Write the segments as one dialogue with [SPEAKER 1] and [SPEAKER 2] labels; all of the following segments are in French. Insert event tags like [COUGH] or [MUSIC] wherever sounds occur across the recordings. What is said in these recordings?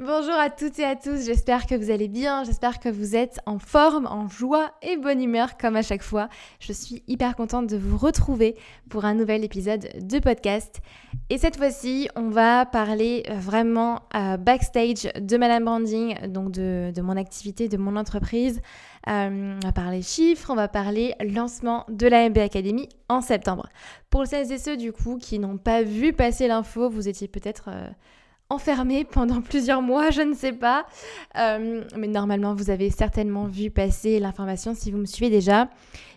[SPEAKER 1] Bonjour à toutes et à tous, j'espère que vous allez bien, j'espère que vous êtes en forme, en joie et bonne humeur comme à chaque fois. Je suis hyper contente de vous retrouver pour un nouvel épisode de podcast. Et cette fois-ci, on va parler euh, vraiment euh, backstage de Madame Branding, donc de, mon activité, de mon entreprise. Euh, on va parler chiffres, on va parler lancement de la MB Academy en septembre. Pour celles et ceux du coup qui n'ont pas vu passer l'info, vous étiez peut-être enfermé pendant [LAUGHS] plusieurs mois, je ne sais pas. Euh, mais normalement, vous avez certainement vu passer l'information si vous me suivez déjà.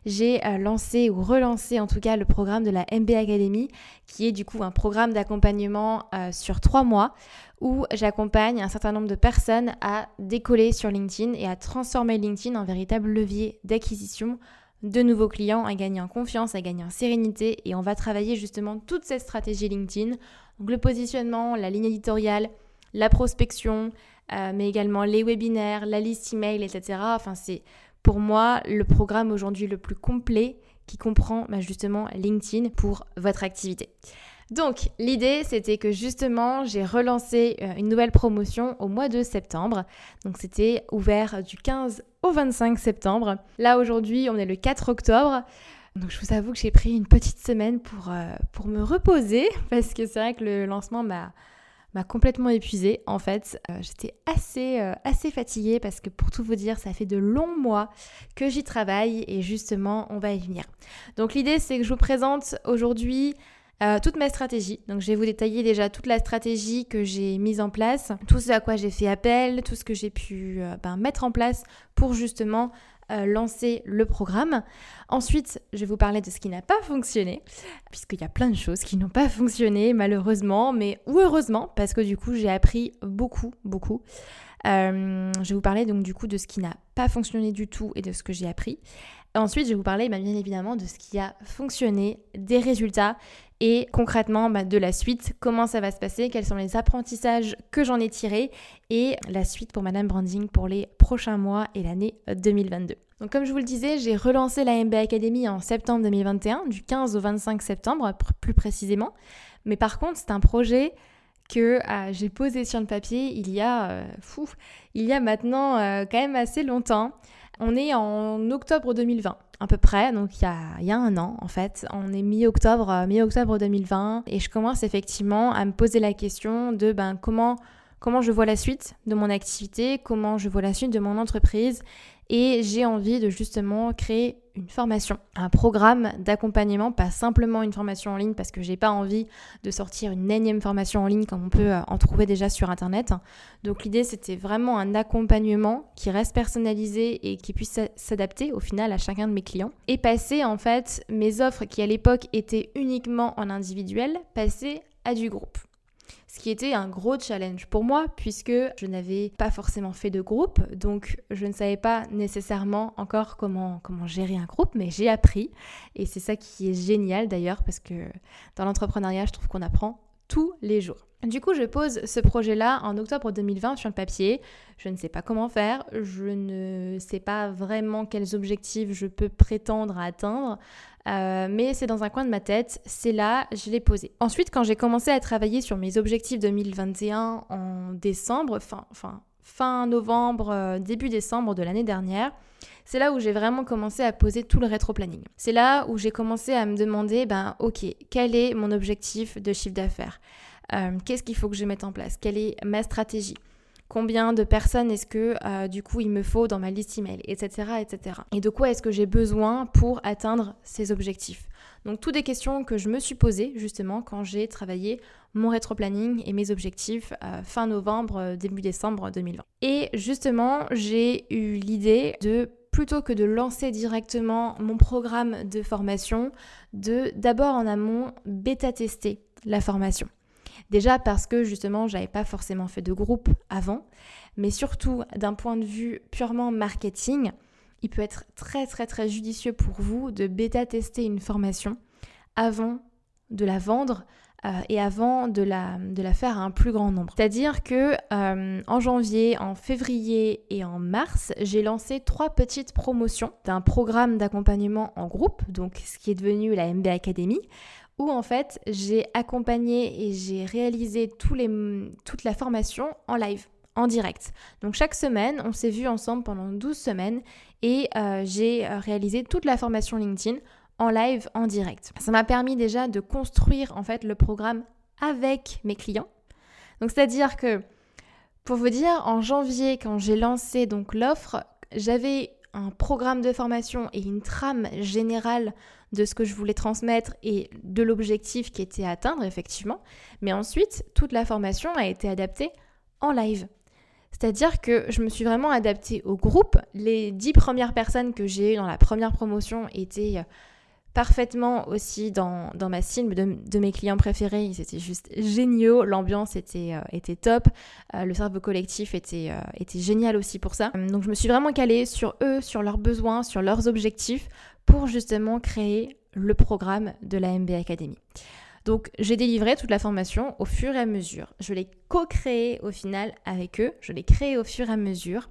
[SPEAKER 1] J'ai euh, lancé ou relancé en tout cas le programme de la MB Academy, qui est du coup un programme d'accompagnement euh, sur trois mois où j'accompagne un certain nombre de personnes à décoller sur LinkedIn et à transformer LinkedIn en véritable levier d'acquisition de nouveaux clients, à gagner en confiance, à gagner en sérénité. Et on va travailler justement toute cette stratégie LinkedIn donc le positionnement, la ligne éditoriale, la prospection, euh, mais également les webinaires, la liste email, etc. Enfin, c'est pour moi le programme aujourd'hui le plus complet qui comprend bah, justement LinkedIn pour votre activité. Donc l'idée c'était que justement j'ai relancé euh, une nouvelle promotion au mois de septembre. Donc c'était ouvert du 15 au 25 septembre. Là aujourd'hui on est le 4 octobre. Donc je vous avoue que j'ai pris une petite semaine pour, euh, me reposer [LAUGHS] parce que c'est vrai que le lancement m'a complètement épuisée en fait. Euh, j'étais assez, assez fatiguée parce que pour tout vous dire, ça fait de longs mois que j'y travaille et justement, on va y venir. Donc l'idée, c'est que je vous présente aujourd'hui toute ma stratégie. Donc je vais vous détailler déjà toute la stratégie que j'ai mise en place, tout ce à quoi j'ai fait appel, tout ce que j'ai pu ben, mettre en place pour justement euh, lancer le programme. Ensuite, je vais vous parler de ce qui n'a pas fonctionné, puisqu'il y a plein de choses qui n'ont pas fonctionné malheureusement, mais ou heureusement, parce que du coup j'ai appris beaucoup, beaucoup. Euh, je vais vous parler donc du coup de ce qui n'a pas fonctionné du tout et de ce que j'ai appris. Ensuite, je vais vous parler bah, bien évidemment de ce qui a fonctionné, des résultats et concrètement bah, de la suite, comment ça va se passer, quels sont les apprentissages que j'en ai tirés et la suite pour Madame Branding pour les prochains mois et l'année 2022. Donc comme je vous le disais, j'ai relancé la MB Academy en septembre 2021, du 15 au 25 septembre plus précisément. Mais par contre, c'est un projet que euh, j'ai posé sur le papier il y a, euh, il y a maintenant euh, quand même assez longtemps. On est en octobre 2020 à peu près, donc il y a, un an en fait. On est mi-octobre, mi-octobre 2020 et je commence effectivement à me poser la question de ben, comment, comment je vois la suite de mon activité, comment je vois la suite de mon entreprise et j'ai envie de justement créer une formation, un programme d'accompagnement, pas simplement une formation en ligne parce que j'ai pas envie de sortir une énième formation en ligne comme on peut euh, en trouver déjà sur internet. Donc l'idée c'était vraiment un accompagnement qui reste personnalisé et qui puisse s'adapter au final à chacun de mes clients et passer en fait mes offres qui à l'époque étaient uniquement en individuel, passer à du groupe ce qui était un gros challenge pour moi puisque je n'avais pas forcément fait de groupe, donc je ne savais pas nécessairement encore comment, comment gérer un groupe, mais j'ai appris. Et c'est ça qui est génial d'ailleurs parce que dans l'entrepreneuriat, je trouve qu'on apprend tous les jours. Du coup, je pose ce projet-là en octobre 2020 sur le papier. Je ne sais pas comment faire, je ne sais pas vraiment quels objectifs je peux prétendre à atteindre. Euh, mais c'est dans un coin de ma tête, c'est là, je l'ai posé. Ensuite, quand j'ai commencé à travailler sur mes objectifs 2021 en décembre, fin, novembre, euh, début décembre de l'année dernière, c'est là où j'ai vraiment commencé à poser tout le rétro-planning. C'est là où j'ai commencé à me demander, ben ok, quel est mon objectif de chiffre d'affaires? Euh, Qu'est-ce qu'il faut que je mette en place? Quelle est ma stratégie? Combien de personnes est-ce que euh, du coup il me faut dans ma liste email, etc. etc. Et de quoi est-ce que j'ai besoin pour atteindre ces objectifs? Donc toutes des questions que je me suis posées justement quand j'ai travaillé mon rétro-planning et mes objectifs euh, fin novembre, début décembre 2020. Et justement, j'ai eu l'idée de plutôt que de lancer directement mon programme de formation, de d'abord en amont bêta-tester la formation. Déjà parce que justement, j'avais pas forcément fait de groupe avant, mais surtout d'un point de vue purement marketing, il peut être très très très judicieux pour vous de bêta-tester une formation avant de la vendre euh, et avant de la, faire à un plus grand nombre. C'est-à-dire que euh, en janvier, en février et en mars, j'ai lancé trois petites promotions d'un programme d'accompagnement en groupe, donc ce qui est devenu la MB Academy, où en fait j'ai accompagné et j'ai réalisé toute la formation en live en direct. Donc chaque semaine, on s'est vu ensemble pendant 12 semaines et euh, j'ai réalisé toute la formation LinkedIn en live, en direct. Ça m'a permis déjà de construire en fait le programme avec mes clients. Donc c'est-à-dire que pour vous dire, en janvier, quand j'ai lancé donc l'offre, j'avais un programme de formation et une trame générale de ce que je voulais transmettre et de l'objectif qui était à atteindre effectivement. Mais ensuite, toute la formation a été adaptée en live. C'est-à-dire que je me suis vraiment adaptée au groupe. Les dix premières personnes que j'ai eues dans la première promotion étaient parfaitement aussi dans, ma cible de, mes clients préférés. Ils étaient juste géniaux, l'ambiance était, euh, était top, euh, le cerveau collectif était, euh, était génial aussi pour ça. Donc je me suis vraiment calée sur eux, sur leurs besoins, sur leurs objectifs pour justement créer le programme de la MB Academy. Donc j'ai délivré toute la formation au fur et à mesure. Je l'ai co-créée au final avec eux, je l'ai créée au fur et à mesure.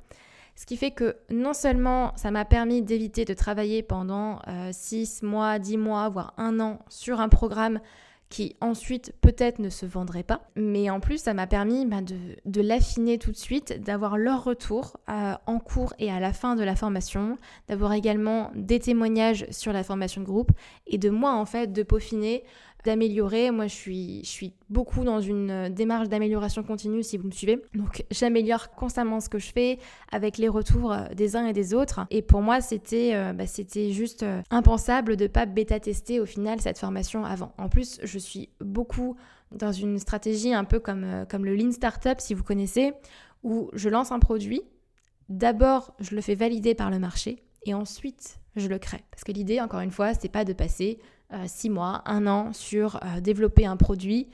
[SPEAKER 1] Ce qui fait que non seulement ça m'a permis d'éviter de travailler pendant 6 euh, mois, 10 mois, voire un an sur un programme qui ensuite peut-être ne se vendrait pas, mais en plus ça m'a permis bah, de, l'affiner tout de suite, d'avoir leur retour euh, en cours et à la fin de la formation, d'avoir également des témoignages sur la formation de groupe et de moi en fait de peaufiner d'améliorer. Moi, je suis, je suis beaucoup dans une euh, démarche d'amélioration continue, si vous me suivez. Donc, j'améliore constamment ce que je fais avec les retours euh, des uns et des autres. Et pour moi, c'était euh, bah, c'était juste impensable de pas bêta-tester au final cette formation avant. En plus, je suis beaucoup dans une stratégie un peu comme, comme le Lean Startup, si vous connaissez, où je lance un produit. D'abord, je le fais valider par le marché et ensuite, je le crée. Parce que l'idée, encore une fois, c'est pas de passer six mois, un an sur euh, développer un produit,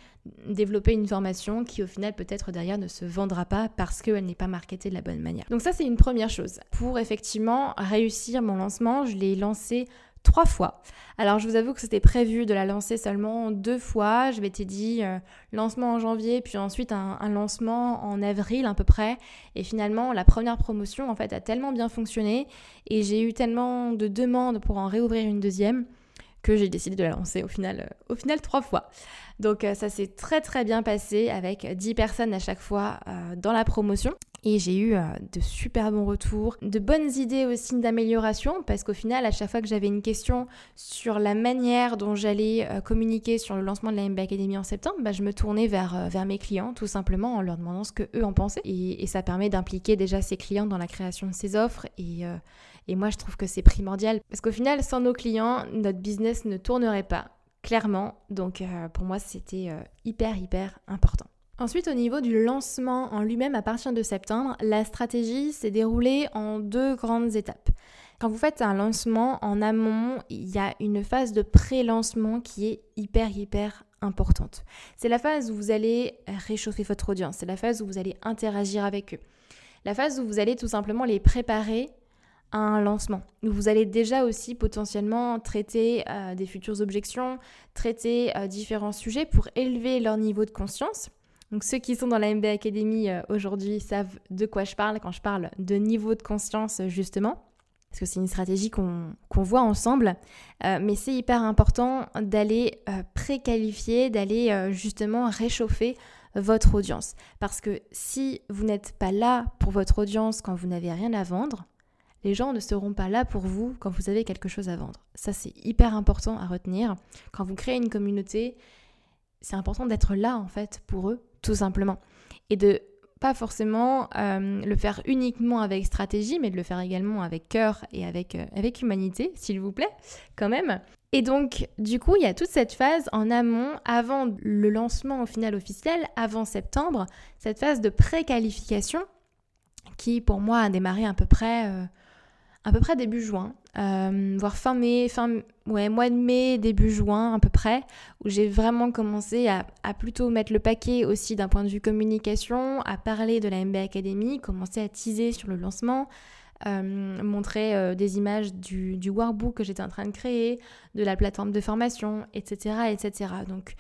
[SPEAKER 1] développer une formation qui au final peut-être derrière ne se vendra pas parce qu'elle n'est pas marketée de la bonne manière. Donc ça c'est une première chose. Pour effectivement réussir mon lancement, je l'ai lancé trois fois. Alors je vous avoue que c'était prévu de la lancer seulement deux fois. Je m'étais dit euh, lancement en janvier, puis ensuite un, lancement en avril à peu près. Et finalement la première promotion en fait a tellement bien fonctionné et j'ai eu tellement de demandes pour en réouvrir une deuxième que j'ai décidé de la lancer au final, euh, au final trois fois. Donc euh, ça s'est très très bien passé avec 10 personnes à chaque fois euh, dans la promotion. Et j'ai eu de super bons retours, de bonnes idées aussi d'amélioration, parce qu'au final, à chaque fois que j'avais une question sur la manière dont j'allais communiquer sur le lancement de la MB Academy en septembre, bah, je me tournais vers, vers mes clients, tout simplement en leur demandant ce que eux en pensaient. Et, et ça permet d'impliquer déjà ces clients dans la création de ces offres et, et moi, je trouve que c'est primordial parce qu'au final, sans nos clients, notre business ne tournerait pas, clairement. Donc euh, pour moi, c'était euh, hyper, hyper important. Ensuite, au niveau du lancement en lui-même à partir de septembre, la stratégie s'est déroulée en deux grandes étapes. Quand vous faites un lancement en amont, il y a une phase de pré-lancement qui est hyper, hyper importante. C'est la phase où vous allez réchauffer votre audience, c'est la phase où vous allez interagir avec eux. La phase où vous allez tout simplement les préparer un lancement. Vous allez déjà aussi potentiellement traiter euh, des futures objections, traiter euh, différents sujets pour élever leur niveau de conscience. Donc ceux qui sont dans la MB Academy euh, aujourd'hui savent de quoi je parle quand je parle de niveau de conscience justement. Parce que c'est une stratégie qu'on voit ensemble. mais c'est hyper important d'aller préqualifier, d'aller justement réchauffer votre audience. Parce que si vous n'êtes pas là pour votre audience quand vous n'avez rien à vendre, les gens ne seront pas là pour vous quand vous avez quelque chose à vendre. Ça, c'est hyper important à retenir. Quand vous créez une communauté, c'est important d'être là, en fait, pour eux, tout simplement. Et de pas forcément euh, le faire uniquement avec stratégie, mais de le faire également avec cœur et avec, euh, avec humanité, s'il vous plaît, quand même. Et donc, du coup, il y a toute cette phase en amont, avant le lancement au final officiel, avant septembre, cette phase de préqualification qui, pour moi, a démarré à peu près euh, à peu près début juin, euh, voire fin mai, fin, ouais, mois de mai, début juin à peu près, où j'ai vraiment commencé à, plutôt mettre le paquet aussi d'un point de vue communication, à parler de la MB Academy, commencer à teaser sur le lancement, montrer des images du, du workbook que j'étais en train de créer, de la plateforme de formation, etc. etc. Donc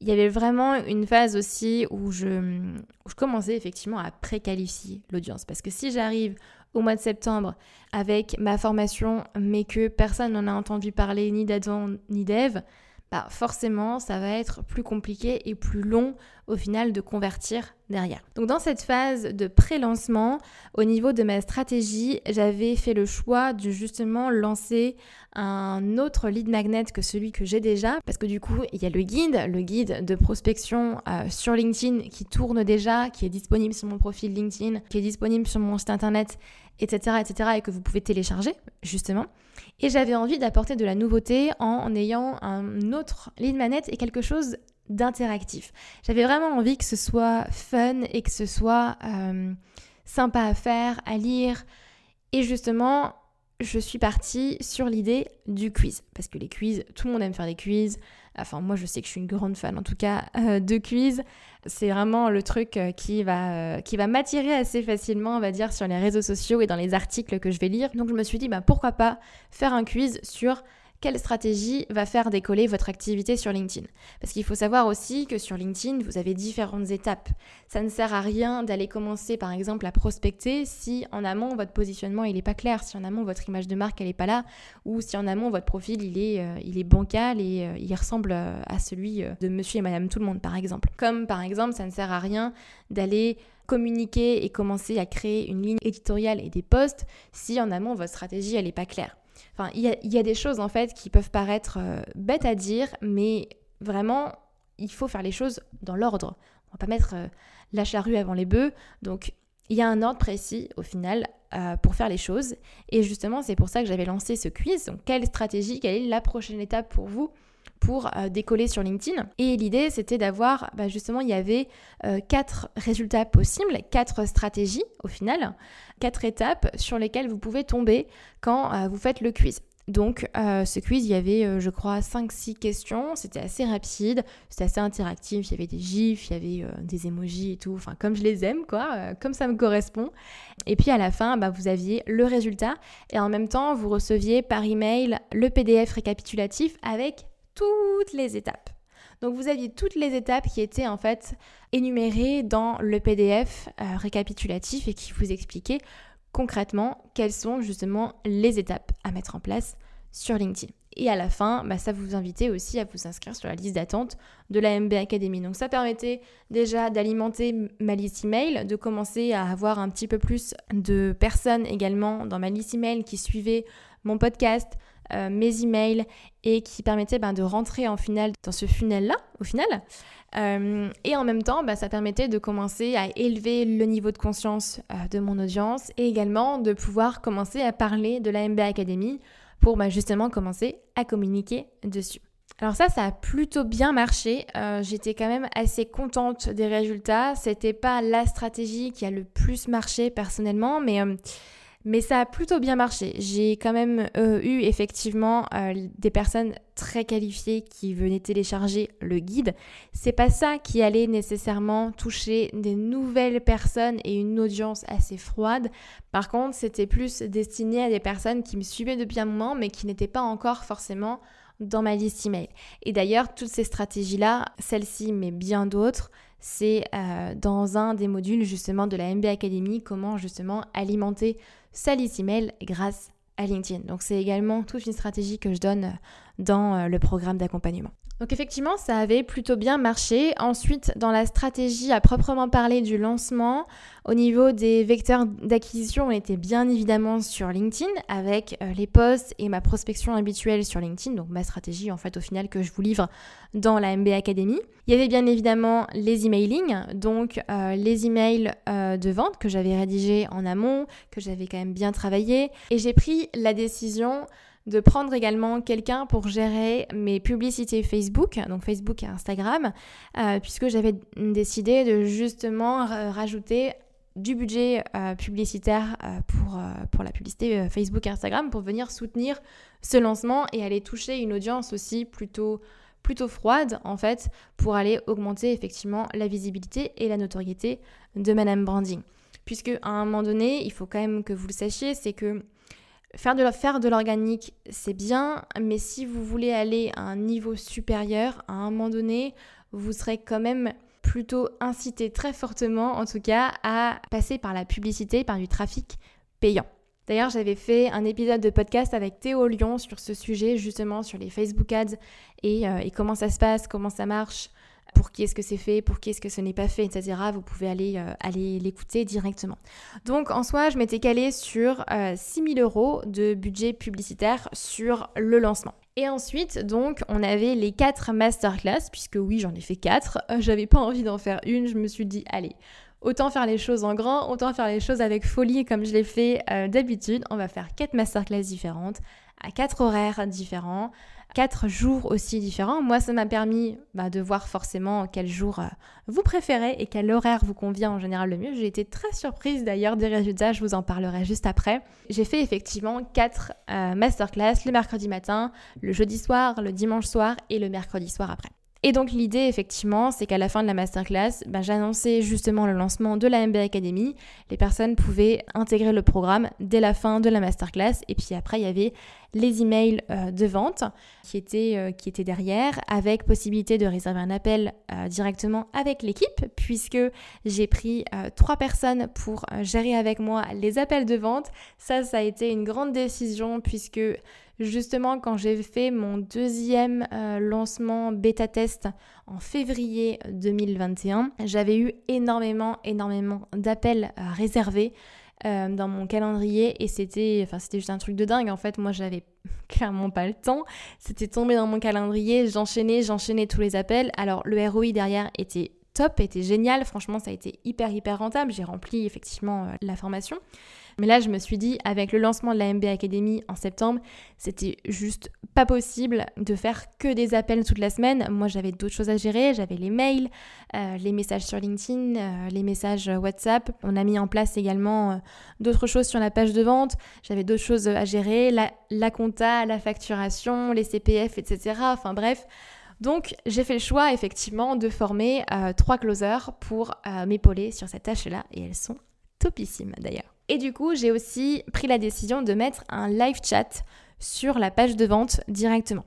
[SPEAKER 1] il y avait vraiment une phase aussi où je, je commençais effectivement à préqualifier l'audience. Parce que si j'arrive au mois de septembre avec ma formation, mais que personne n'en a entendu parler ni d'Adam ni d'Eve, bah forcément ça va être plus compliqué et plus long au final de convertir derrière. Donc dans cette phase de pré-lancement, au niveau de ma stratégie, j'avais fait le choix de justement lancer un autre lead magnet que celui que j'ai déjà, parce que du coup il y a le guide, le guide de prospection euh, sur LinkedIn qui tourne déjà, qui est disponible sur mon profil LinkedIn, qui est disponible sur mon site internet, etc., etc., et que vous pouvez télécharger justement. Et j'avais envie d'apporter de la nouveauté en ayant un autre lead magnet et quelque chose d'interactif. J'avais vraiment envie que ce soit fun et que ce soit euh, sympa à faire, à lire. Et justement, je suis partie sur l'idée du quiz. Parce que les quiz, tout le monde aime faire des quiz. Enfin, moi, je sais que je suis une grande fan, en tout cas, euh, de quiz. C'est vraiment le truc euh, qui va, qui va m'attirer assez facilement, on va dire, sur les réseaux sociaux et dans les articles que je vais lire. Donc, je me suis dit, bah, pourquoi pas faire un quiz sur quelle stratégie va faire décoller votre activité sur LinkedIn. Parce qu'il faut savoir aussi que sur LinkedIn, vous avez différentes étapes. Ça ne sert à rien d'aller commencer par exemple à prospecter si en amont votre positionnement n'est pas clair, si en amont votre image de marque n'est pas là, ou si en amont votre profil il est, euh, bancal et euh, il ressemble euh, à celui de monsieur et madame tout le monde par exemple. Comme par exemple ça ne sert à rien d'aller communiquer et commencer à créer une ligne éditoriale et des posts si en amont votre stratégie n'est pas claire. Enfin, il y a, des choses en fait qui peuvent paraître euh, bêtes à dire, mais vraiment, il faut faire les choses dans l'ordre. On va pas mettre euh, la charrue avant les bœufs. Donc, il y a un ordre précis au final euh, pour faire les choses. Et justement, c'est pour ça que j'avais lancé ce quiz. Donc, quelle stratégie, quelle est la prochaine étape pour vous? Pour décoller sur LinkedIn. Et l'idée, c'était d'avoir, bah, justement, il y avait quatre résultats possibles, quatre stratégies au final, quatre étapes sur lesquelles vous pouvez tomber quand euh, vous faites le quiz. Donc euh, ce quiz, il y avait euh, je crois 5-6 questions, c'était assez rapide, c'était assez interactif, il y avait des gifs, il y avait des emojis et tout, enfin comme je les aime quoi, comme ça me correspond. Et puis à la fin, bah, vous aviez le résultat et en même temps vous receviez par email le PDF récapitulatif avec toutes les étapes. Donc vous aviez toutes les étapes qui étaient en fait énumérées dans le PDF euh, récapitulatif et qui vous expliquaient concrètement quelles sont justement les étapes à mettre en place sur LinkedIn. Et à la fin, bah, ça vous invitait aussi à vous inscrire sur la liste d'attente de la MB Academy. Donc ça permettait déjà d'alimenter ma liste email, de commencer à avoir un petit peu plus de personnes également dans ma liste email qui suivaient mon podcast, euh, mes emails et qui permettait ben, de rentrer en finale dans ce funnel-là, au final. Euh, et en même temps, ben, ça permettait de commencer à élever le niveau de conscience euh, de mon audience et également de pouvoir commencer à parler de la MBA Academy pour ben, justement commencer à communiquer dessus. Alors ça, ça a plutôt bien marché. J'étais quand même assez contente des résultats. C'était pas la stratégie qui a le plus marché personnellement, mais mais ça a plutôt bien marché. J'ai quand même euh, eu effectivement euh, des personnes très qualifiées qui venaient télécharger le guide. C'est pas ça qui allait nécessairement toucher des nouvelles personnes et une audience assez froide. Par contre, c'était plus destiné à des personnes qui me suivaient depuis un moment mais qui n'étaient pas encore forcément dans ma liste email. Et d'ailleurs, toutes ces stratégies-là, celle-ci mais bien d'autres, c'est euh, dans un des modules justement de la MB Academy, comment justement alimenter sa liste email grâce à LinkedIn. Donc c'est également toute une stratégie que je donne dans euh, le programme d'accompagnement. Donc effectivement, ça avait plutôt bien marché. Ensuite, dans la stratégie à proprement parler du lancement, au niveau des vecteurs d'acquisition, on était bien évidemment sur LinkedIn avec euh, les posts et ma prospection habituelle sur LinkedIn, donc ma stratégie en fait au final que je vous livre dans la MB Academy. Il y avait bien évidemment les emailing, donc euh, les emails euh, de vente que j'avais rédigés en amont, que j'avais quand même bien travaillé. Et j'ai pris la décision de prendre également quelqu'un pour gérer mes publicités Facebook, donc Facebook et Instagram, euh, puisque j'avais décidé de justement rajouter du budget euh, publicitaire euh, pour, pour la publicité Facebook et Instagram pour venir soutenir ce lancement et aller toucher une audience aussi plutôt plutôt froide en fait pour aller augmenter effectivement la visibilité et la notoriété de Madame Branding. puisque à un moment donné, il faut quand même que vous le sachiez, c'est que faire de, de l'organique, c'est bien, mais si vous voulez aller à un niveau supérieur, à un moment donné, vous serez quand même plutôt incité très fortement, en tout cas, à passer par la publicité, par du trafic payant. D'ailleurs, j'avais fait un épisode de podcast avec Théo Lyon sur ce sujet, justement sur les Facebook Ads et, euh, et comment ça se passe, comment ça marche, pour qui est-ce que c'est fait, pour qui est-ce que ce n'est pas fait, etc. Vous pouvez aller, euh, aller l'écouter directement. Donc en soi, je m'étais calée sur 6000 euh, euros de budget publicitaire sur le lancement. Et ensuite, donc, on avait les quatre masterclass, puisque oui, j'en ai fait quatre. J'avais pas envie d'en faire une, je me suis dit, allez, Autant faire les choses en grand, autant faire les choses avec folie comme je l'ai fait euh, d'habitude. On va faire quatre masterclass différentes, à quatre horaires différents, quatre jours aussi différents. Moi, ça m'a permis bah, de voir forcément quel jour euh, vous préférez et quel horaire vous convient en général le mieux. J'ai été très surprise d'ailleurs des résultats, je vous en parlerai juste après. J'ai fait effectivement quatre euh, masterclass le mercredi matin, le jeudi soir, le dimanche soir et le mercredi soir après. Et donc l'idée effectivement, c'est qu'à la fin de la masterclass, ben, j'annonçais justement le lancement de la MB Academy. Les personnes pouvaient intégrer le programme dès la fin de la masterclass. Et puis après, il y avait les emails euh, de vente qui étaient, euh, qui étaient derrière, avec possibilité de réserver un appel euh, directement avec l'équipe, puisque j'ai pris trois personnes pour gérer avec moi les appels de vente. Ça, ça a été une grande décision puisque Justement, quand j'ai fait mon deuxième lancement bêta test en février 2021, j'avais eu énormément, énormément d'appels réservés euh, dans mon calendrier et c'était, enfin, c'était juste un truc de dingue. En fait, moi, j'avais [LAUGHS] clairement pas le temps. C'était tombé dans mon calendrier, j'enchaînais, j'enchaînais tous les appels. Alors, le ROI derrière était top, était génial. Franchement, ça a été hyper, hyper rentable. J'ai rempli effectivement euh, la formation. Mais là, je me suis dit, avec le lancement de la MB Academy en septembre, c'était juste pas possible de faire que des appels toute la semaine. Moi, j'avais d'autres choses à gérer. J'avais les mails, euh, les messages sur LinkedIn, euh, les messages WhatsApp. On a mis en place également euh, d'autres choses sur la page de vente. J'avais d'autres choses à gérer, la, la compta, la facturation, les CPF, etc. Enfin bref. Donc j'ai fait le choix effectivement de former trois closers pour m'épauler sur cette tâche-là et elles sont topissimes d'ailleurs. Et du coup, j'ai aussi pris la décision de mettre un live chat sur la page de vente directement.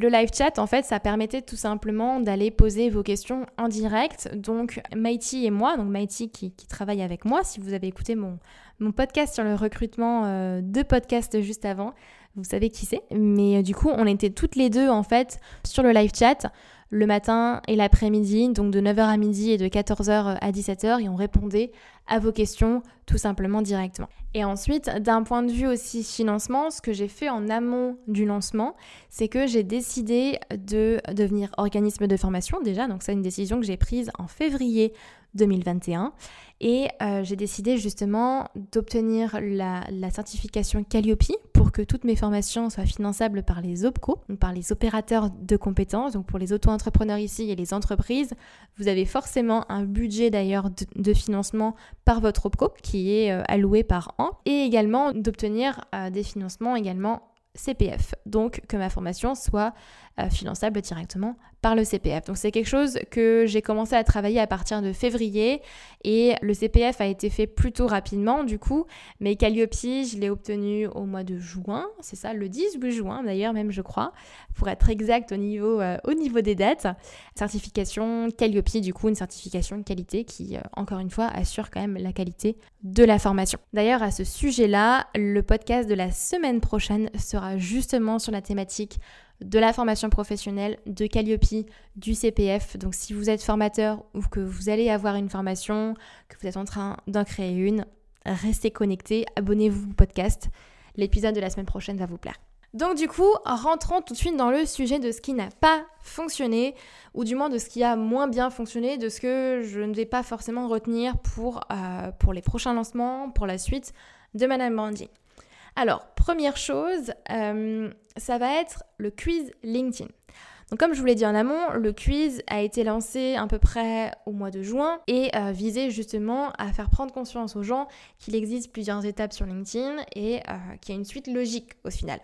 [SPEAKER 1] Le live chat, en fait, ça permettait tout simplement d'aller poser vos questions en direct. Donc, Mighty et moi, donc Mighty qui, travaille avec moi, si vous avez écouté mon, podcast sur le recrutement euh, de podcast juste avant, vous savez qui c'est. Mais euh, du coup, on était toutes les deux, en fait, sur le live chat le matin et l'après-midi, donc de 9h à midi et de 14h à 17h, et on répondait à vos questions tout simplement directement. Et ensuite, d'un point de vue aussi financement, ce que j'ai fait en amont du lancement, c'est que j'ai décidé de devenir organisme de formation déjà, donc c'est une décision que j'ai prise en février 2021. Et euh, j'ai décidé justement d'obtenir la, certification Calliope pour que toutes mes formations soient finançables par les OPCO, donc par les opérateurs de compétences, donc pour les auto-entrepreneurs ici et les entreprises. Vous avez forcément un budget d'ailleurs de, financement par votre OPCO qui est euh, alloué par an et également d'obtenir euh, des financements également CPF, donc que ma formation soit finançable directement par le CPF. Donc c'est quelque chose que j'ai commencé à travailler à partir de février et le CPF a été fait plutôt rapidement du coup, mais Calliope je l'ai obtenu au mois de juin, c'est ça, le 10 juin d'ailleurs même je crois, pour être exact au niveau, euh, au niveau des dates. Certification Calliope du coup une certification de qualité qui euh, encore une fois assure quand même la qualité de la formation. D'ailleurs à ce sujet-là, le podcast de la semaine prochaine sera justement sur la thématique de la formation professionnelle, de Calliope, du CPF. Donc si vous êtes formateur ou que vous allez avoir une formation, que vous êtes en train d'en créer une, restez connectés, abonnez-vous au podcast. L'épisode de la semaine prochaine va vous plaire. Donc du coup, rentrons tout de suite dans le sujet de ce qui n'a pas fonctionné, ou du moins de ce qui a moins bien fonctionné, de ce que je ne vais pas forcément retenir pour, euh, pour les prochains lancements, pour la suite de Madame Branding. Alors, première chose, euh, ça va être le quiz LinkedIn. Donc comme je vous l'ai dit en amont, le quiz a été lancé à peu près au mois de juin et euh, visait justement à faire prendre conscience aux gens qu'il existe plusieurs étapes sur LinkedIn et euh, qu'il y a une suite logique au final.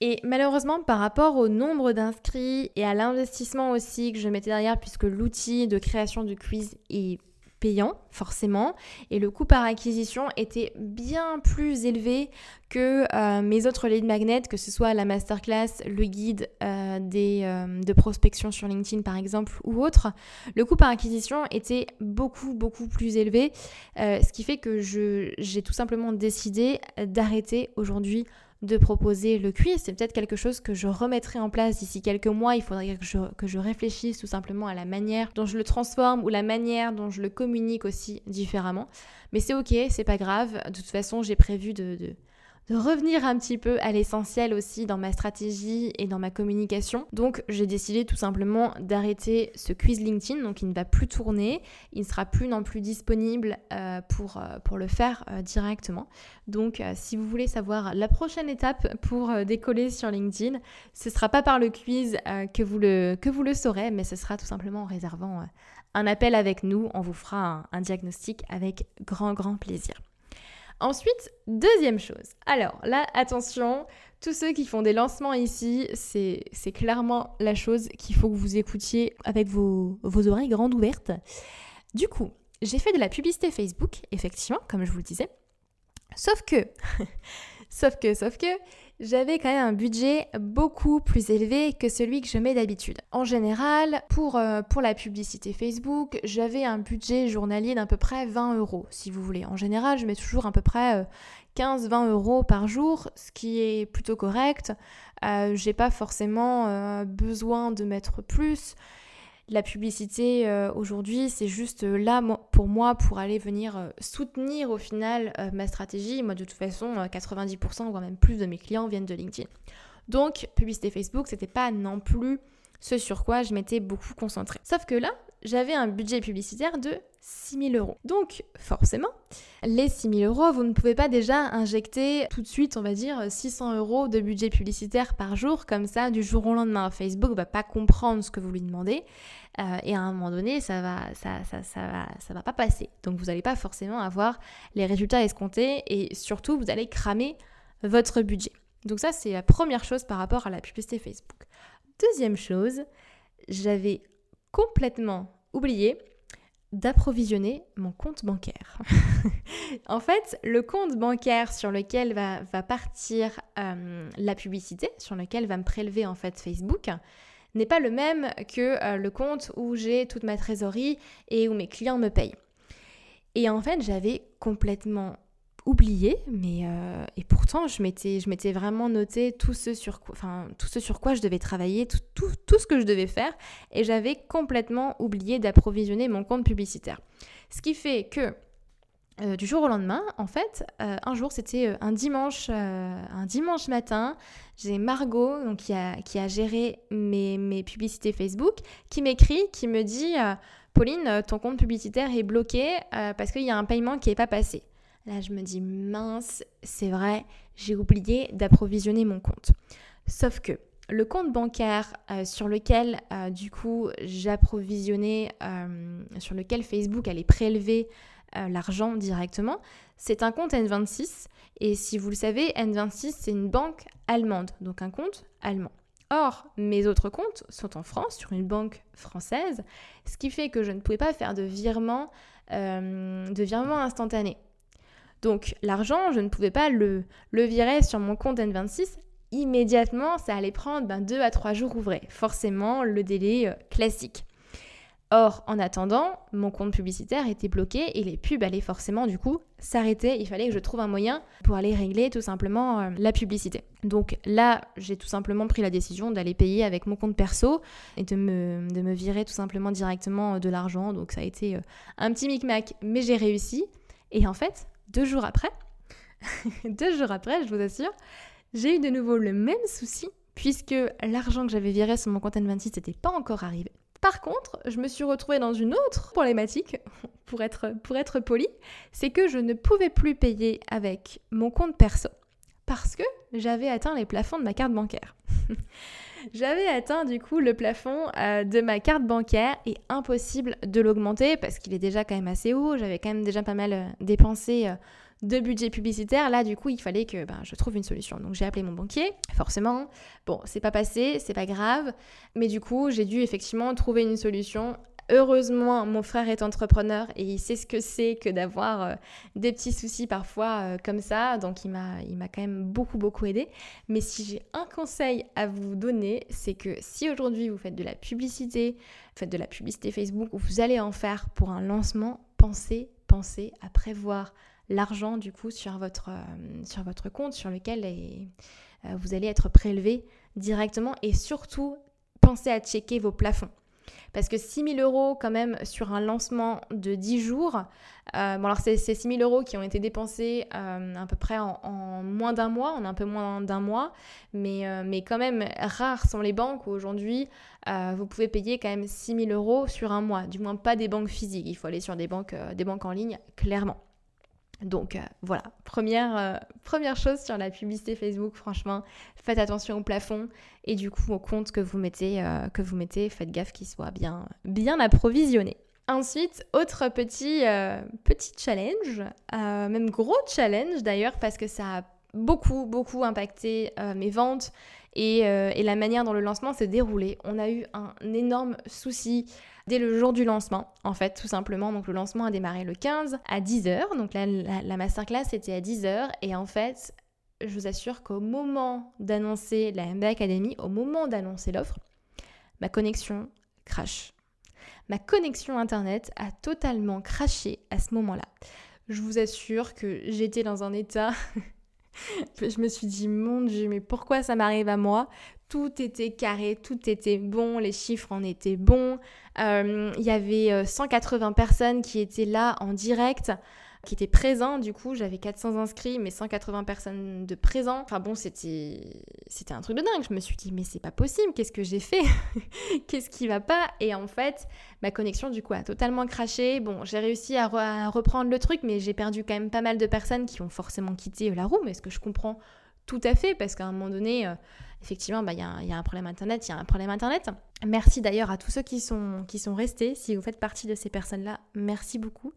[SPEAKER 1] Et malheureusement, par rapport au nombre d'inscrits et à l'investissement aussi que je mettais derrière, puisque l'outil de création du quiz est payant, forcément, et le coût par acquisition était bien plus élevé que euh, mes autres lead magnets, que ce soit la masterclass, le guide euh, euh, de prospection sur LinkedIn par exemple ou autre. Le coût par acquisition était beaucoup beaucoup plus élevé, ce qui fait que j'ai tout simplement décidé d'arrêter aujourd'hui de proposer le quiz. C'est peut-être quelque chose que je remettrai en place d'ici quelques mois. Il faudrait que je, que je, réfléchisse tout simplement à la manière dont je le transforme ou la manière dont je le communique aussi différemment. Mais c'est ok, c'est pas grave. De toute façon, j'ai prévu de de revenir un petit peu à l'essentiel aussi dans ma stratégie et dans ma communication. Donc j'ai décidé tout simplement d'arrêter ce quiz LinkedIn, donc il ne va plus tourner, il ne sera plus non plus disponible euh, pour, euh, pour le faire euh, directement. Donc si vous voulez savoir la prochaine étape pour décoller sur LinkedIn, ce ne sera pas par le quiz que, vous le, que vous le saurez, mais ce sera tout simplement en réservant un appel avec nous, on vous fera un diagnostic avec grand grand plaisir. Ensuite, deuxième chose. Alors là, attention, tous ceux qui font des lancements ici, c'est clairement la chose qu'il faut que vous écoutiez avec vos, oreilles grandes ouvertes. Du coup, j'ai fait de la publicité Facebook, effectivement, comme je vous le disais. Sauf que, [LAUGHS] sauf que, sauf que, j'avais quand même un budget beaucoup plus élevé que celui que je mets d'habitude. En général, pour, euh, la publicité Facebook, j'avais un budget journalier d'à peu près 20 euros, si vous voulez. En général, je mets toujours à peu près 15-20 euh, euros par jour, ce qui est plutôt correct. Euh, j'ai pas forcément besoin de mettre plus. La publicité euh, aujourd'hui, c'est juste euh, là pour moi pour aller venir euh, soutenir au final ma stratégie. Moi, de toute façon, 90% voire même plus de mes clients viennent de LinkedIn. Donc, publicité Facebook, c'était pas non plus ce sur quoi je m'étais beaucoup concentrée. Sauf que là, j'avais un budget publicitaire de 6 000 euros. Donc, forcément, les 6 000 euros, vous ne pouvez pas déjà injecter tout de suite, on va dire, 600 euros de budget publicitaire par jour, comme ça, du jour au lendemain. Facebook va pas comprendre ce que vous lui demandez, euh, et à un moment donné, ça va, ça, ça, ça, va, ça va pas passer. Donc, vous n'allez pas forcément avoir les résultats escomptés, et surtout, vous allez cramer votre budget. Donc ça, c'est la première chose par rapport à la publicité Facebook. Deuxième chose, j'avais complètement oublié d'approvisionner mon compte bancaire. [LAUGHS] en fait, le compte bancaire sur lequel va, partir euh, la publicité, sur lequel va me prélever en fait Facebook, n'est pas le même que euh, le compte où j'ai toute ma trésorerie et où mes clients me payent. Et en fait, j'avais complètement oublié, mais euh, et pourtant je m'étais je m'étais vraiment noté tout ce sur quoi, enfin tout ce sur quoi je devais travailler, tout, tout, tout ce que je devais faire, et j'avais complètement oublié d'approvisionner mon compte publicitaire. Ce qui fait que euh, du jour au lendemain, en fait, euh, un jour, c'était un dimanche, un dimanche matin, j'ai Margot, donc qui a, qui a géré mes, mes publicités Facebook, qui m'écrit, qui me dit Pauline, ton compte publicitaire est bloqué parce qu'il y a un paiement qui n'est pas passé. Là, je me dis, mince, c'est vrai, j'ai oublié d'approvisionner mon compte. Sauf que le compte bancaire euh, sur lequel, euh, du coup, j'approvisionnais, euh, sur lequel Facebook allait prélever l'argent directement, c'est un compte N26. Et si vous le savez, N26, c'est une banque allemande, donc un compte allemand. Or, mes autres comptes sont en France, sur une banque française, ce qui fait que je ne pouvais pas faire de de virement instantané. Donc l'argent, je ne pouvais pas le, le virer sur mon compte N26 immédiatement, ça allait prendre ben, deux à trois jours ouvrés. Forcément, le délai euh, classique. Or, en attendant, mon compte publicitaire était bloqué et les pubs allaient forcément du coup s'arrêter. Il fallait que je trouve un moyen pour aller régler tout simplement euh, la publicité. Donc là, j'ai tout simplement pris la décision d'aller payer avec mon compte perso et de me, de me virer tout simplement directement euh, de l'argent. Donc ça a été un petit micmac, mais j'ai réussi. Et en fait, deux jours après, [LAUGHS] deux jours après, je vous assure, j'ai eu de nouveau le même souci puisque l'argent que j'avais viré sur mon compte N26 n'était pas encore arrivé. Par contre, je me suis retrouvée dans une autre problématique, [LAUGHS] pour être, pour être poli, c'est que je ne pouvais plus payer avec mon compte perso parce que j'avais atteint les plafonds de ma carte bancaire. [LAUGHS] J'avais atteint du coup le plafond euh, de ma carte bancaire et impossible de l'augmenter parce qu'il est déjà quand même assez haut. J'avais quand même déjà pas mal euh, dépensé euh, de budget publicitaire. Là, du coup, il fallait que ben, je trouve une solution. Donc, j'ai appelé mon banquier, forcément. Bon, c'est pas passé, c'est pas grave. Mais du coup, j'ai dû effectivement trouver une solution Heureusement, mon frère est entrepreneur et il sait ce que c'est que d'avoir euh, des petits soucis parfois euh, comme ça. Donc il m'a, quand même beaucoup, beaucoup aidé. Mais si j'ai un conseil à vous donner, c'est que si aujourd'hui vous faites de la publicité, faites de la publicité Facebook ou vous allez en faire pour un lancement, pensez, pensez à prévoir l'argent du coup sur votre, euh, sur votre compte sur lequel vous allez être prélevé directement et surtout pensez à checker vos plafonds. Parce que 6 000 euros quand même sur un lancement de 10 jours, euh, bon c'est 6 000 euros qui ont été dépensés euh, à peu près en, moins d'un mois, en un peu moins d'un mois, mais, euh, mais quand même rares sont les banques aujourd'hui vous pouvez payer quand même 6 000 euros sur un mois, du moins pas des banques physiques, il faut aller sur des banques, des banques en ligne, clairement. Donc euh, voilà, première, euh, première chose sur la publicité Facebook, franchement, faites attention au plafond. Et du coup au compte que vous mettez, euh, que vous mettez faites gaffe qu'il soit bien, bien approvisionné. Ensuite, autre petit, petit challenge, même gros challenge d'ailleurs, parce que ça a beaucoup, beaucoup impacté mes ventes et, et, la manière dont le lancement s'est déroulé. On a eu un énorme souci dès le jour du lancement, en fait, tout simplement. Donc le lancement a démarré le 15 à 10h. Donc la, la, masterclass était à 10h. Et en fait, je vous assure qu'au moment d'annoncer la MBA Academy, au moment d'annoncer l'offre, ma connexion crash. Ma connexion Internet a totalement craché à ce moment-là. Je vous assure que j'étais dans un état... [LAUGHS] [LAUGHS] je me suis dit, mon Dieu, mais pourquoi ça m'arrive à moi? Tout était carré, tout était bon, les chiffres en étaient bons. Euh, il y avait 180 euh, personnes qui étaient là en direct, qui étaient présents. Du coup, j'avais 400 inscrits, mais 180 personnes de présents. Enfin bon, c'était c'était un truc de dingue. Je me suis dit, mais c'est pas possible, qu'est-ce que j'ai fait [LAUGHS] Qu'est-ce qui va pas? Et en fait, ma connexion, du coup, a totalement craché. Bon, j'ai réussi à, reprendre le truc, mais j'ai perdu quand même pas mal de personnes qui ont forcément quitté la roue. Mais est-ce que je comprends tout à fait, parce qu'à un moment donné, euh, effectivement, bah, il y, y, a un problème Internet, il y a un problème Internet. Merci d'ailleurs à tous ceux qui sont, qui sont restés. Si vous faites partie de ces personnes-là, merci beaucoup.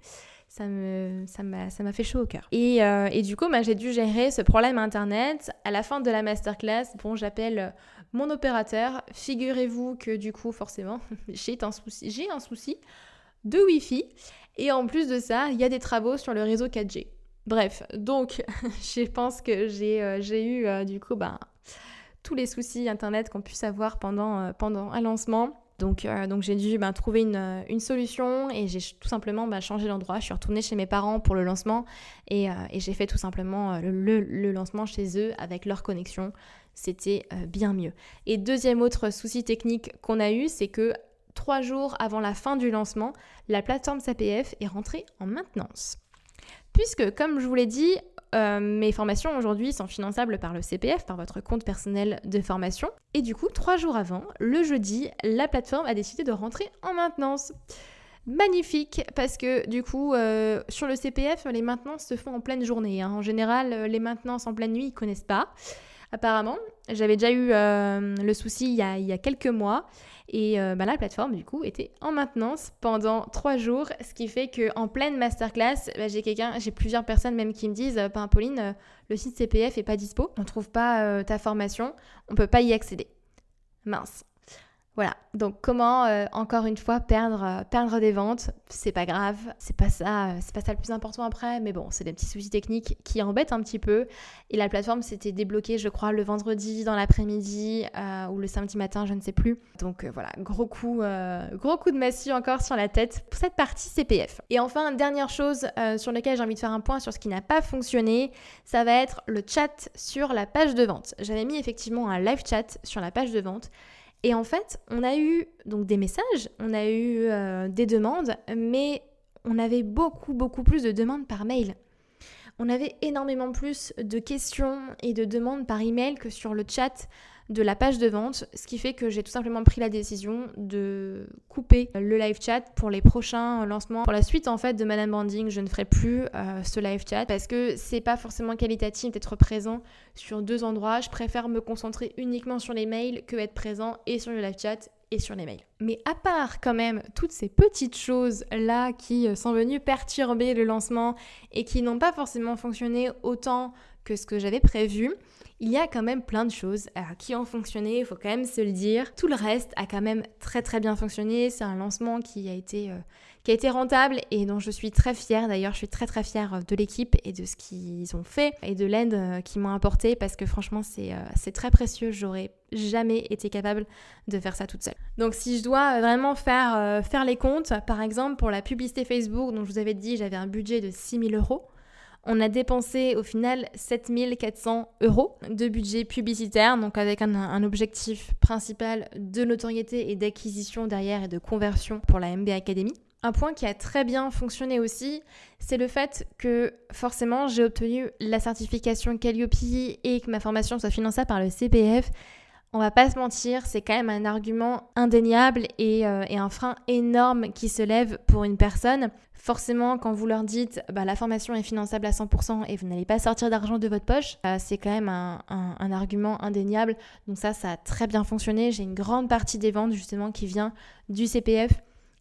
[SPEAKER 1] Ça ça m'a ça fait chaud au cœur. Et, euh, et du coup, bah, j'ai dû gérer ce problème internet. À la fin de la masterclass, bon, j'appelle mon opérateur. Figurez-vous que du coup, forcément, [LAUGHS] j'ai un souci, j'ai un souci de Wi-Fi. Et en plus de ça, il y a des travaux sur le réseau 4G. Bref, donc [LAUGHS] je pense que j'ai euh, eu euh, du coup ben, tous les soucis internet qu'on puisse avoir pendant, euh, pendant un lancement. Donc, donc j'ai dû ben, trouver une, une, solution et j'ai tout simplement ben, changé d'endroit. Je suis retournée chez mes parents pour le lancement et, et j'ai fait tout simplement le, le, lancement chez eux avec leur connexion. C'était bien mieux. Et deuxième autre souci technique qu'on a eu, c'est que trois jours avant la fin du lancement, la plateforme SAPF est rentrée en maintenance puisque, comme je vous l'ai dit, euh, mes formations aujourd'hui sont finançables par le CPF, par votre compte personnel de formation. Et du coup, trois jours avant, le jeudi, la plateforme a décidé de rentrer en maintenance. Magnifique, parce que du coup, euh, sur le CPF, les maintenances se font en pleine journée. Hein. En général, euh, les maintenances en pleine nuit, ils connaissent pas. Apparemment, j'avais déjà eu le souci il y, a, quelques mois. Et euh, bah, la plateforme, du coup, était en maintenance pendant trois jours, ce qui fait qu'en pleine masterclass, bah, j'ai quelqu'un, j'ai plusieurs personnes même qui me disent euh, Pauline, euh, le site CPF est pas dispo, on trouve pas ta formation, on peut pas y accéder. Mince. Voilà, donc comment euh, encore une fois perdre, euh, perdre des ventes, c'est pas grave, c'est pas ça, euh, c'est pas ça le plus important après, mais bon, c'est des petits soucis techniques qui embêtent un petit peu. Et la plateforme s'était débloquée, je crois, le vendredi dans l'après-midi ou le samedi matin, je ne sais plus. Donc voilà, gros coup, gros coup de massue encore sur la tête pour cette partie CPF. Et enfin, dernière chose sur laquelle j'ai envie de faire un point sur ce qui n'a pas fonctionné, ça va être le chat sur la page de vente. J'avais mis effectivement un live chat sur la page de vente. Et en fait, on a eu donc des messages, on a eu euh, des demandes, mais on avait beaucoup, beaucoup plus de demandes par mail. On avait énormément plus de questions et de demandes par email que sur le chat de la page de vente, ce qui fait que j'ai tout simplement pris la décision de couper le live chat pour les prochains lancements. Pour la suite en fait de Madame Branding, je ne ferai plus euh, ce live chat parce que c'est pas forcément qualitatif d'être présent sur deux endroits. Je préfère me concentrer uniquement sur les mails que être présent et sur le live chat et sur les mails. Mais à part quand même toutes ces petites choses là qui euh, sont venues perturber le lancement et qui n'ont pas forcément fonctionné autant que ce que j'avais prévu, il y a quand même plein de choses qui ont fonctionné, il faut quand même se le dire. Tout le reste a quand même très très bien fonctionné. C'est un lancement qui a été qui a été rentable et dont je suis très fière. D'ailleurs, je suis très très fière de l'équipe et de ce qu'ils ont fait et de l'aide euh, qu'ils m'ont apporté parce que franchement, c'est euh, très précieux. J'aurais jamais été capable de faire ça toute seule. Donc si je dois vraiment faire, euh, faire les comptes, par exemple pour la publicité Facebook dont je vous avais dit j'avais un budget de 6000 euros, on a dépensé au final 7400 euros de budget publicitaire, donc avec un, objectif principal de notoriété et d'acquisition derrière et de conversion pour la MB Academy. Un point qui a très bien fonctionné aussi, c'est le fait que forcément j'ai obtenu la certification Calliope et que ma formation soit financée par le CPF. On va pas se mentir, c'est quand même un argument indéniable et, euh, un frein énorme qui se lève pour une personne. Forcément, quand vous leur dites bah, la formation est finançable à 100% et vous n'allez pas sortir d'argent de votre poche, euh, c'est quand même un, argument indéniable. Donc ça, ça a très bien fonctionné. J'ai une grande partie des ventes justement qui vient du CPF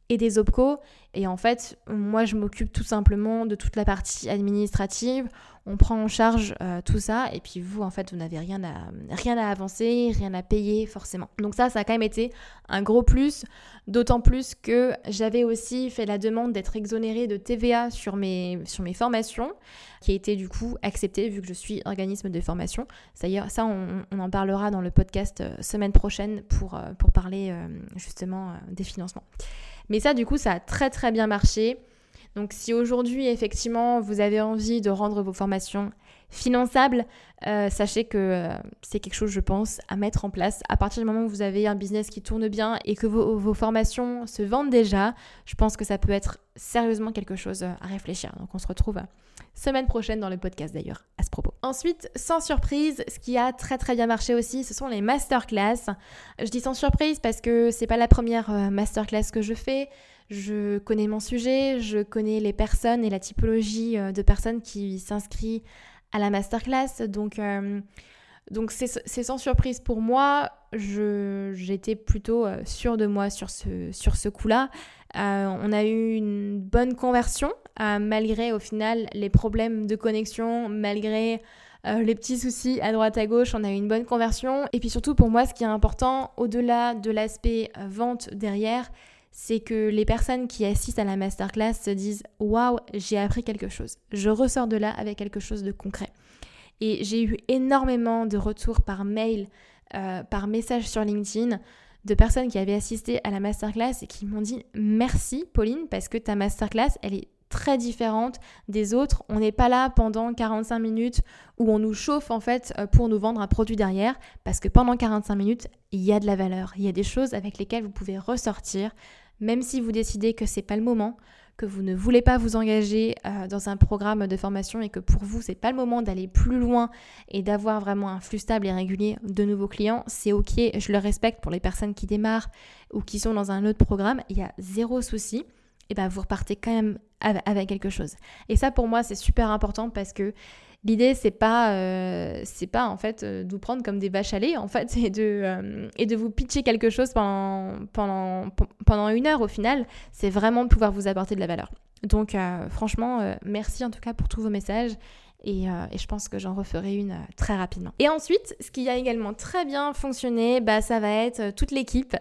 [SPEAKER 1] et des OPCO. Et en fait, moi, je m'occupe tout simplement de toute la partie administrative. On prend en charge euh, tout ça. Et puis vous, en fait, vous n'avez rien à, rien à avancer, rien à payer forcément. Donc ça, ça a quand même été un gros plus. D'autant plus que j'avais aussi fait la demande d'être exonérée de TVA sur mes, sur mes formations, qui a été du coup acceptée vu que je suis organisme de formation. Ça, ça on, on en parlera dans le podcast euh, semaine prochaine pour, euh, pour parler justement des financements. Mais ça, du coup, ça a très très bien marché. Donc si aujourd'hui, effectivement, vous avez envie de rendre vos formations finançables, euh, sachez que euh, c'est quelque chose, je pense, à mettre en place. À partir du moment où vous avez un business qui tourne bien et que vos, formations se vendent déjà, je pense que ça peut être sérieusement quelque chose à réfléchir. Donc on se retrouve semaine prochaine dans le podcast d'ailleurs à ce propos. Ensuite, sans surprise, ce qui a très très bien marché aussi, ce sont les masterclass. Je dis sans surprise parce que c'est pas la première euh, masterclass que je fais. Je connais mon sujet, je connais les personnes et la typologie de personnes qui s'inscrivent à la masterclass. Donc, euh, donc c'est sans surprise pour moi. J'étais plutôt euh, sûre de moi sur ce, sur ce coup-là. Euh, on a eu une bonne conversion, malgré au final les problèmes de connexion, malgré les petits soucis à droite à gauche, on a eu une bonne conversion. Et puis surtout pour moi, ce qui est important, au-delà de l'aspect vente derrière, c'est que les personnes qui assistent à la masterclass se disent Waouh, j'ai appris quelque chose. Je ressors de là avec quelque chose de concret. Et j'ai eu énormément de retours par mail, euh, par message sur LinkedIn de personnes qui avaient assisté à la masterclass et qui m'ont dit merci Pauline parce que ta masterclass elle est très différente des autres. On n'est pas là pendant 45 minutes où on nous chauffe en fait euh, pour nous vendre un produit derrière parce que pendant 45 minutes, il y a de la valeur, il y a des choses avec lesquelles vous pouvez ressortir même si vous décidez que c'est pas le moment, que vous ne voulez pas vous engager euh, dans un programme de formation et que pour vous c'est pas le moment d'aller plus loin et d'avoir vraiment un flux stable et régulier de nouveaux clients, c'est ok, je le respecte pour les personnes qui démarrent ou qui sont dans un autre programme, il y a zéro souci. Et ben vous repartez quand même avec quelque chose. Et ça pour moi c'est super important parce que L'idée, c'est pas, euh, c'est pas en fait euh, de vous prendre comme des vaches à lait, en fait, [LAUGHS] et de, euh, et de vous pitcher quelque chose pendant, pendant, pendant une heure au final. C'est vraiment de pouvoir vous apporter de la valeur. Donc, franchement, merci en tout cas pour tous vos messages. Et, et, je pense que j'en referai une très rapidement. Et ensuite, ce qui a également très bien fonctionné, bah, ça va être toute l'équipe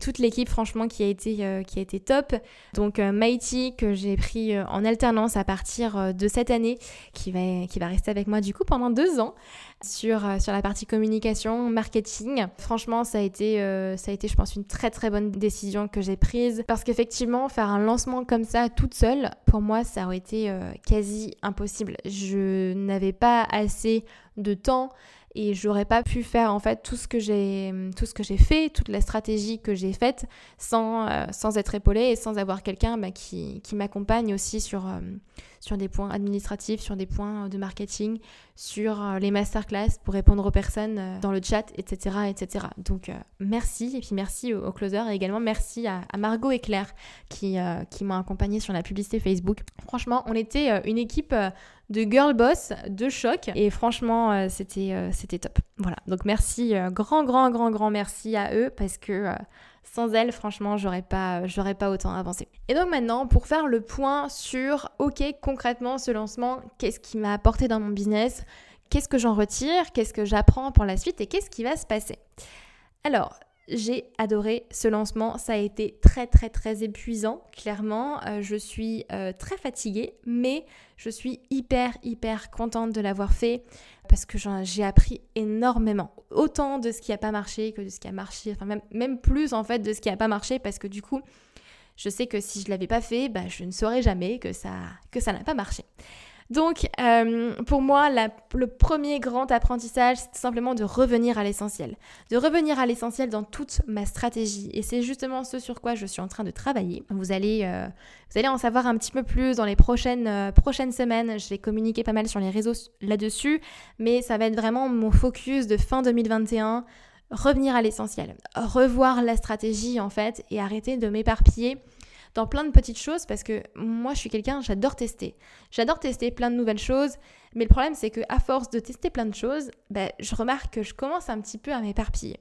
[SPEAKER 1] toute l'équipe franchement qui a été, euh, qui a été top. Donc euh, Mighty que j'ai pris euh, en alternance à partir de cette année, qui va, qui va rester avec moi du coup pendant deux ans sur, sur la partie communication, marketing. Franchement ça a, été, ça a été je pense une très très bonne décision que j'ai prise parce qu'effectivement faire un lancement comme ça toute seule, pour moi ça aurait été quasi impossible. Je n'avais pas assez de temps et j'aurais pas pu faire en fait tout ce que j'ai tout ce que j'ai fait, toute la stratégie que j'ai faite sans, euh, sans être épaulée et sans avoir quelqu'un bah, qui, qui m'accompagne aussi sur, euh, sur des points administratifs, sur des points de marketing, sur euh, les masterclass pour répondre aux personnes dans le chat, etc. etc. Donc merci et puis merci au, closer et également merci à, Margot et Claire qui, qui m'ont accompagnée sur la publicité Facebook. Franchement, on était une équipe de girl boss, de choc. Et franchement, euh, c'était, euh, c'était top. Voilà. Donc merci, euh, grand, grand, grand, grand merci à eux parce que sans elles, franchement, j'aurais pas, j'aurais pas autant avancé. Et donc maintenant, pour faire le point sur, ok, concrètement, ce lancement, qu'est-ce qui m'a apporté dans mon business qu'est-ce que j'en retire, qu'est-ce que j'apprends pour la suite et qu'est-ce qui va se passer? Alors, j'ai adoré ce lancement, ça a été très très très épuisant, clairement. Euh, je suis euh, très fatiguée, mais je suis hyper hyper contente de l'avoir fait parce que j'ai appris énormément. Autant de ce qui n'a pas marché que de ce qui a marché, même, même plus en fait de ce qui n'a pas marché parce que du coup, je sais que si je l'avais pas fait, bah, je ne saurais jamais que ça que ça n'a pas marché. Donc, euh, pour moi, le premier grand apprentissage, c'est simplement de revenir à l'essentiel. De revenir à l'essentiel dans toute ma stratégie. Et c'est justement ce sur quoi je suis en train de travailler. Vous allez, euh, en savoir un petit peu plus dans les prochaines, euh, prochaines semaines. Je vais communiquer pas mal sur les réseaux là-dessus. Mais ça va être vraiment mon focus de fin 2021 revenir à l'essentiel, revoir la stratégie en fait et arrêter de m'éparpiller dans plein de petites choses parce que moi je suis quelqu'un, j'adore tester. J'adore tester plein de nouvelles choses, mais le problème c'est que à force de tester plein de choses, ben, je remarque que je commence un petit peu à m'éparpiller.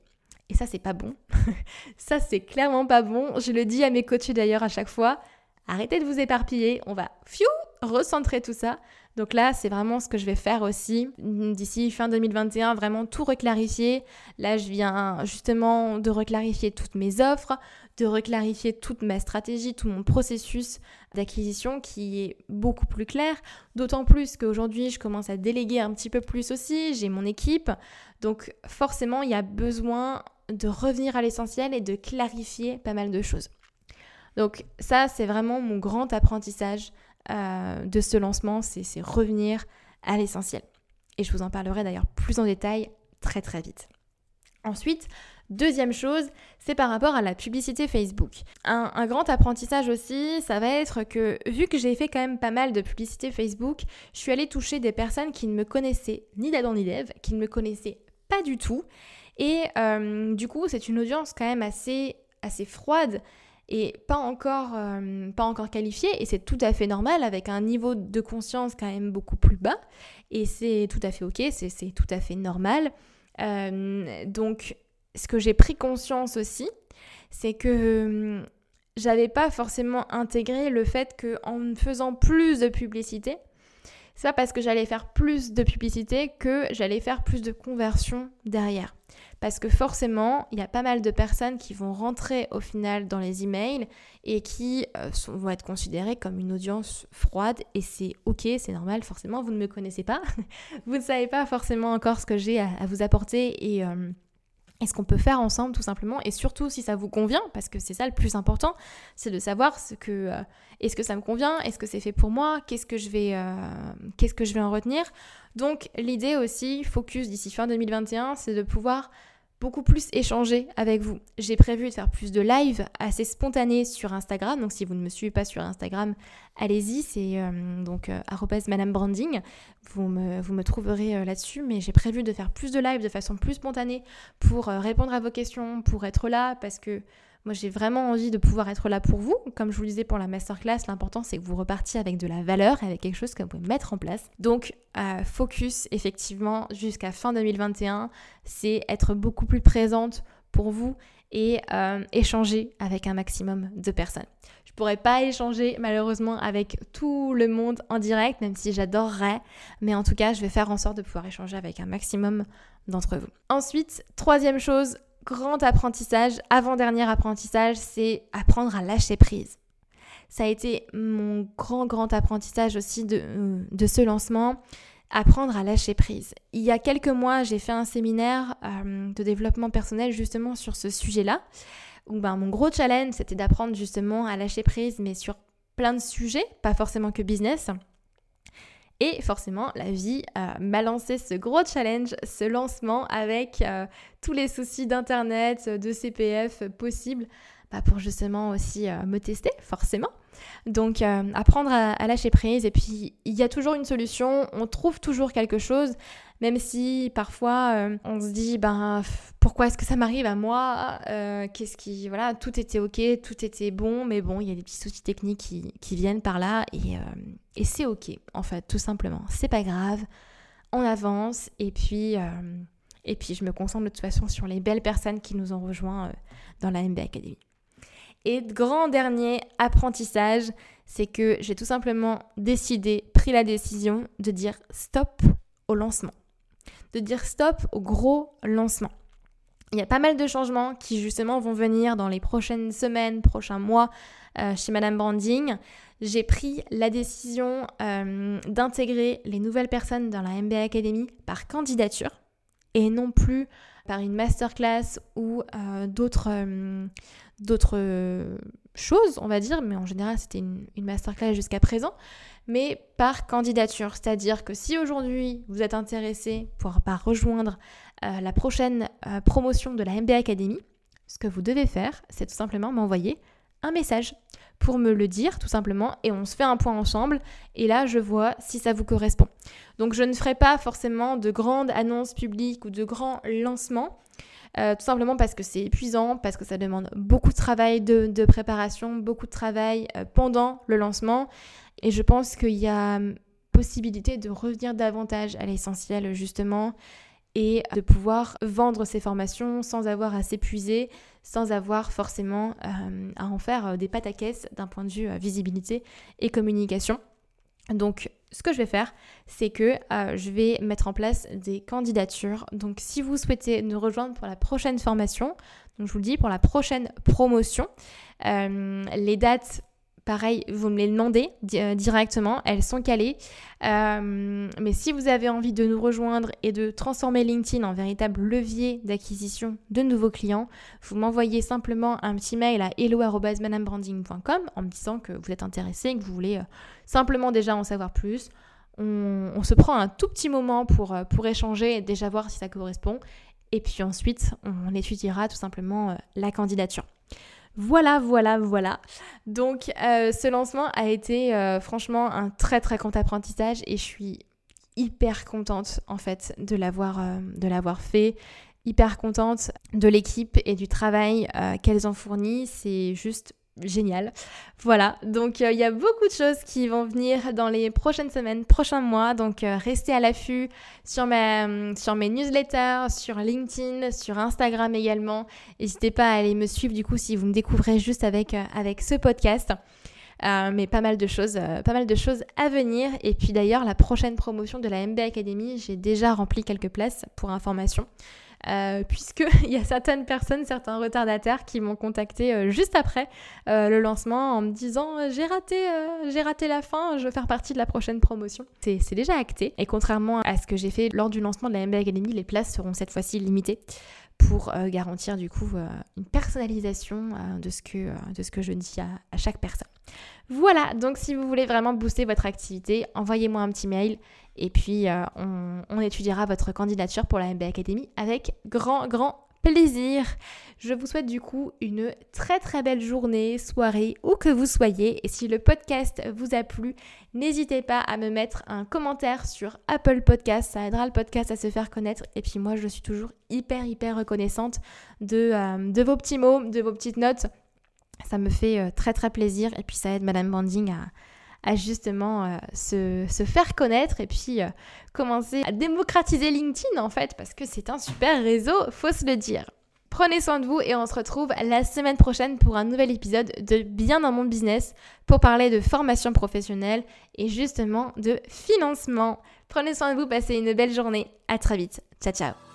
[SPEAKER 1] Et ça c'est pas bon. [LAUGHS] ça c'est clairement pas bon. Je le dis à mes coachs d'ailleurs à chaque fois. Arrêtez de vous éparpiller, on va fiou recentrer tout ça. Donc là, c'est vraiment ce que je vais faire aussi d'ici fin 2021, vraiment tout reclarifier. Là, je viens justement de reclarifier toutes mes offres, reclarifier toute ma stratégie, tout mon processus d'acquisition qui est beaucoup plus clair. D'autant plus qu'aujourd'hui, je commence à déléguer un petit peu plus aussi, j'ai mon équipe. Donc forcément, il y a besoin de revenir à l'essentiel et de clarifier pas mal de choses. Donc ça, c'est vraiment mon grand apprentissage euh, de ce lancement, c'est revenir à l'essentiel. Et je vous en parlerai d'ailleurs plus en détail très très vite. Ensuite, Deuxième chose, c'est par rapport à la publicité Facebook. Un, grand apprentissage aussi, ça va être que vu que j'ai fait quand même pas mal de publicité Facebook, je suis allée toucher des personnes qui ne me connaissaient ni d'Adam ni d'Ève, qui ne me connaissaient pas du tout. Et euh, du coup, c'est une audience quand même assez, assez froide et pas encore, euh, pas encore qualifiée. Et c'est tout à fait normal avec un niveau de conscience quand même beaucoup plus bas. Et c'est tout à fait ok, c'est tout à fait normal. Euh, donc ce que j'ai pris conscience aussi, c'est que hum, j'avais pas forcément intégré le fait que en faisant plus de publicité, c'est pas parce que j'allais faire plus de publicité que j'allais faire plus de conversion derrière. Parce que forcément, il y a pas mal de personnes qui vont rentrer au final dans les emails et qui euh, vont être considérées comme une audience froide et c'est ok, c'est normal, forcément, vous ne me connaissez pas, [LAUGHS] vous ne savez pas forcément encore ce que j'ai à, vous apporter et... Euh, et ce qu'on peut faire ensemble tout simplement. Et surtout si ça vous convient parce que c'est ça le plus important c'est de savoir ce que euh, est-ce que ça me convient est-ce que c'est fait pour moi qu'est-ce que je vais euh, qu'est-ce que je vais en retenir. Donc l'idée aussi focus d'ici fin 2021 c'est de pouvoir beaucoup plus échanger avec vous. J'ai prévu de faire plus de live assez spontanés sur Instagram. Donc si vous ne me suivez pas sur Instagram, allez-y, c'est euh, donc euh, Madame Branding. Vous me, trouverez euh, là-dessus, mais j'ai prévu de faire plus de live de façon plus spontanée pour répondre à vos questions, pour être là, parce que moi, j'ai vraiment envie de pouvoir être là pour vous. Comme je vous le disais pour la masterclass, l'important c'est que vous repartiez avec de la valeur, avec quelque chose que vous pouvez mettre en place. Donc, euh, focus effectivement jusqu'à fin 2021, c'est être beaucoup plus présente pour vous et euh, échanger avec un maximum de personnes. Je pourrais pas échanger malheureusement avec tout le monde en direct, même si j'adorerais, mais en tout cas, je vais faire en sorte de pouvoir échanger avec un maximum d'entre vous. Ensuite, troisième chose, grand apprentissage, avant-dernier apprentissage, c'est apprendre à lâcher prise. Ça a été mon grand, grand apprentissage aussi de, euh, de ce lancement, apprendre à lâcher prise. Il y a quelques mois, j'ai fait un séminaire euh, de développement personnel justement sur ce sujet-là, où ben, mon gros challenge, c'était d'apprendre justement à lâcher prise, mais sur plein de sujets, pas forcément que business. Et forcément, la vie euh, m'a lancé ce gros challenge, ce lancement avec euh, tous les soucis d'Internet, de CPF possibles, bah, pour justement aussi euh, me tester, forcément. Donc, apprendre à, lâcher prise. Et puis, il y a toujours une solution, on trouve toujours quelque chose, même si parfois on se dit, ben, pourquoi est-ce que ça m'arrive à moi Qu'est-ce qui. Voilà, tout était ok, tout était bon, mais bon, il y a des petits soucis techniques qui, qui viennent par là. Et et c'est ok, en fait, tout simplement. C'est pas grave, on avance et puis, euh, et puis je me concentre de toute façon sur les belles personnes qui nous ont rejoints euh, dans la MB Academy. Et grand dernier apprentissage, c'est que j'ai tout simplement décidé, pris la décision de dire stop au lancement. De dire stop au gros lancement. Il y a pas mal de changements qui justement vont venir dans les prochaines semaines, prochains mois euh, chez Madame Branding. J'ai pris la décision euh, d'intégrer les nouvelles personnes dans la MBA Academy par candidature et non plus par une masterclass ou euh, d'autres choses, on va dire, mais en général c'était une, masterclass jusqu'à présent, mais par candidature. C'est-à-dire que si aujourd'hui vous êtes intéressé pour rejoindre euh, la prochaine euh, promotion de la MBA Academy, ce que vous devez faire, c'est tout simplement m'envoyer un message pour me le dire tout simplement et on se fait un point ensemble et là je vois si ça vous correspond. Donc je ne ferai pas forcément de grandes annonces publiques ou de grands lancements. Euh, tout simplement parce que c'est épuisant, parce que ça demande beaucoup de travail de, préparation, beaucoup de travail pendant le lancement. Et je pense qu'il y a hum, possibilité de revenir davantage à l'essentiel justement et de pouvoir vendre ces formations sans avoir à s'épuiser, sans avoir forcément euh, à en faire euh, des pâtes à caisse d'un point de vue euh, visibilité et communication. Donc ce que je vais faire, c'est que je vais mettre en place des candidatures. Donc si vous souhaitez nous rejoindre pour la prochaine formation, donc je vous le dis, pour la prochaine promotion, les dates Pareil, vous me les demandez euh, directement, elles sont calées. Euh, mais si vous avez envie de nous rejoindre et de transformer LinkedIn en véritable levier d'acquisition de nouveaux clients, vous m'envoyez simplement un petit mail à hello.manamebranding.com en me disant que vous êtes intéressé, que vous voulez euh, simplement déjà en savoir plus. On, se prend un tout petit moment pour, pour échanger et déjà voir si ça correspond. Et puis ensuite, on étudiera tout simplement la candidature. Voilà, voilà, voilà. Donc euh, ce lancement a été euh, franchement un très très grand apprentissage et je suis hyper contente en fait de l'avoir euh, de l'avoir fait hyper contente de l'équipe et du travail qu'elles ont fourni c'est juste génial. Voilà, donc euh, il y a beaucoup de choses qui vont venir dans les prochaines semaines, prochains mois. Donc euh, restez à l'affût sur, sur mes newsletters, sur LinkedIn, sur Instagram également. N'hésitez pas à aller me suivre du coup si vous me découvrez juste avec, euh, avec ce podcast. mais pas mal de choses, pas mal de choses à venir. Et puis d'ailleurs, la prochaine promotion de la MB Academy, j'ai déjà rempli quelques places pour information. Euh, puisqu'il [LAUGHS] y a certaines personnes, certains retardataires qui m'ont contacté euh, juste après euh, le lancement en me disant j'ai raté, j'ai raté la fin, je veux faire partie de la prochaine promotion. C'est déjà acté et contrairement à ce que j'ai fait lors du lancement de la MBA Academy, les places seront cette fois-ci limitées pour garantir du coup une personnalisation de, ce que, de ce que je dis à chaque personne. Voilà, donc si vous voulez vraiment booster votre activité, envoyez-moi un petit mail et puis euh, on, étudiera votre candidature pour la MBA Academy avec grand, grand plaisir. Je vous souhaite du coup une très très belle journée, soirée, où que vous soyez. Et si le podcast vous a plu, n'hésitez pas à me mettre un commentaire sur Apple Podcast. Ça aidera le podcast à se faire connaître. Et puis moi, je suis toujours hyper hyper reconnaissante de, euh, vos petits mots, de vos petites notes. Ça me fait euh, très très plaisir et puis ça aide Madame Banding à, justement euh, se, faire connaître et puis euh, commencer à démocratiser LinkedIn en fait parce que c'est un super réseau, faut se le dire. Prenez soin de vous et on se retrouve la semaine prochaine pour un nouvel épisode de Bien dans mon business pour parler de formation professionnelle et justement de financement. Prenez soin de vous, passez une belle journée. À très vite. Ciao ciao.